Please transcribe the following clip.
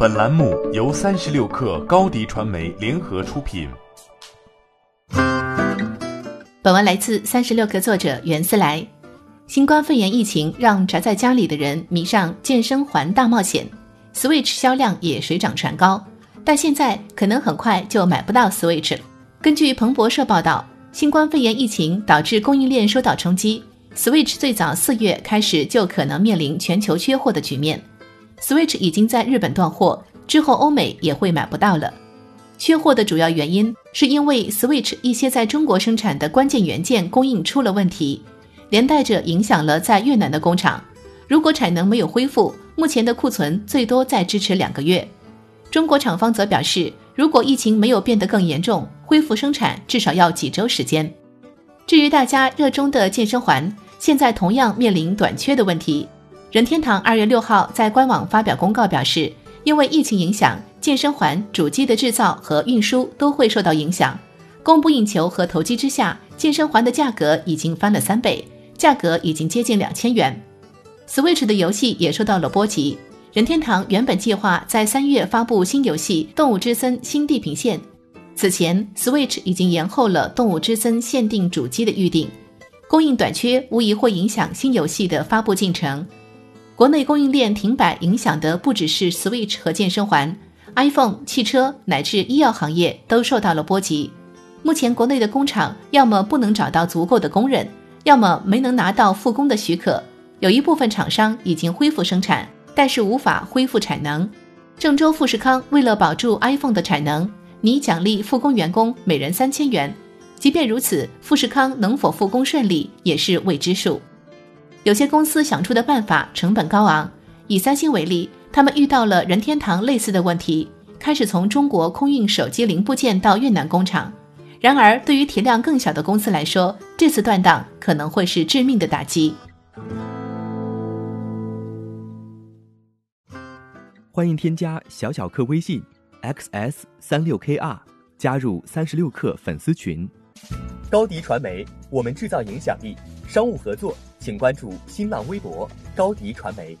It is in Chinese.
本栏目由三十六克高低传媒联合出品。本文来自三十六克作者袁思来。新冠肺炎疫情让宅在家里的人迷上健身环大冒险，Switch 销量也水涨船高，但现在可能很快就买不到 Switch。根据彭博社报道，新冠肺炎疫情导致供应链受到冲击，Switch 最早四月开始就可能面临全球缺货的局面。Switch 已经在日本断货，之后欧美也会买不到了。缺货的主要原因是因为 Switch 一些在中国生产的关键元件供应出了问题。连带着影响了在越南的工厂，如果产能没有恢复，目前的库存最多再支持两个月。中国厂方则表示，如果疫情没有变得更严重，恢复生产至少要几周时间。至于大家热衷的健身环，现在同样面临短缺的问题。任天堂二月六号在官网发表公告表示，因为疫情影响，健身环主机的制造和运输都会受到影响，供不应求和投机之下，健身环的价格已经翻了三倍。价格已经接近两千元，Switch 的游戏也受到了波及。任天堂原本计划在三月发布新游戏《动物之森：新地平线》，此前 Switch 已经延后了《动物之森》限定主机的预定，供应短缺无疑会影响新游戏的发布进程。国内供应链停摆影响的不只是 Switch 和健身环，iPhone、汽车乃至医药行业都受到了波及。目前国内的工厂要么不能找到足够的工人。要么没能拿到复工的许可，有一部分厂商已经恢复生产，但是无法恢复产能。郑州富士康为了保住 iPhone 的产能，拟奖励复工员工每人三千元。即便如此，富士康能否复工顺利也是未知数。有些公司想出的办法成本高昂，以三星为例，他们遇到了任天堂类似的问题，开始从中国空运手机零部件到越南工厂。然而，对于体量更小的公司来说，这次断档可能会是致命的打击。欢迎添加小小客微信 xs 三六 kr，加入三十六课粉丝群。高迪传媒，我们制造影响力。商务合作，请关注新浪微博高迪传媒。